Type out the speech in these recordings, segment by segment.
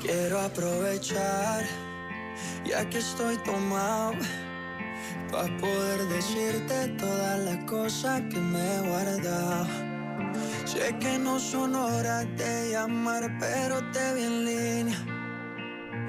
Quiero aprovechar, ya que estoy tomado, para poder decirte todas las cosas que me he guardado. Sé que no son horas de llamar, pero te vi en línea.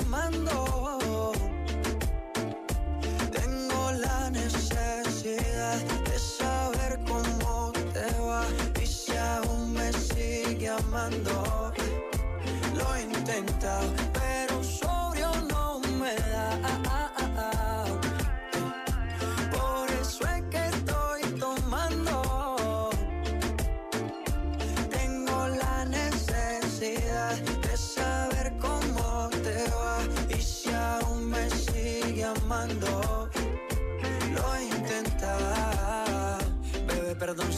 Llamando. Tengo la necesidad de saber cómo te va y si aún me sigue amando. Lo he intentado,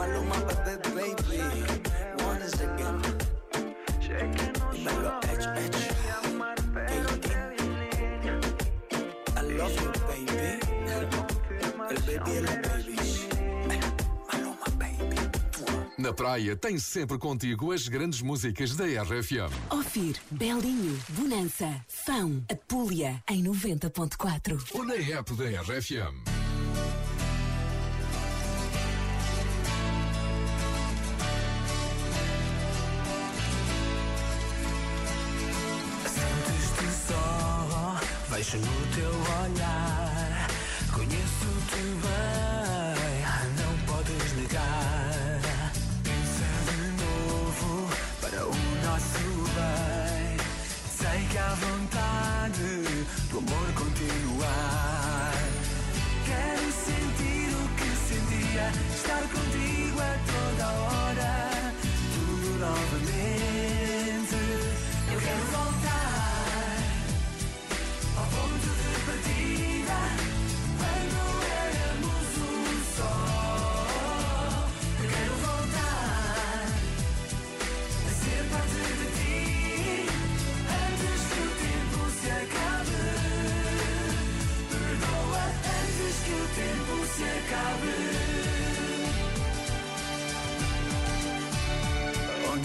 Maluma, baby, baby. Once again. Dímelo, Edge, Edge. I love you, baby. El baby y los babies. Maluma, baby. Na praia tem sempre contigo as grandes músicas da RFM. Ofir, Belinho, Bonança, Fão, Apulia, em 90.4. Ou na app da RFM. Vejo no teu olhar. Conheço-te bem,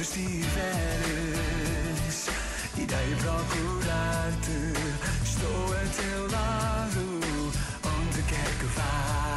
estiveres, irei procurar-te. Estou a teu lado, onde quer que vás.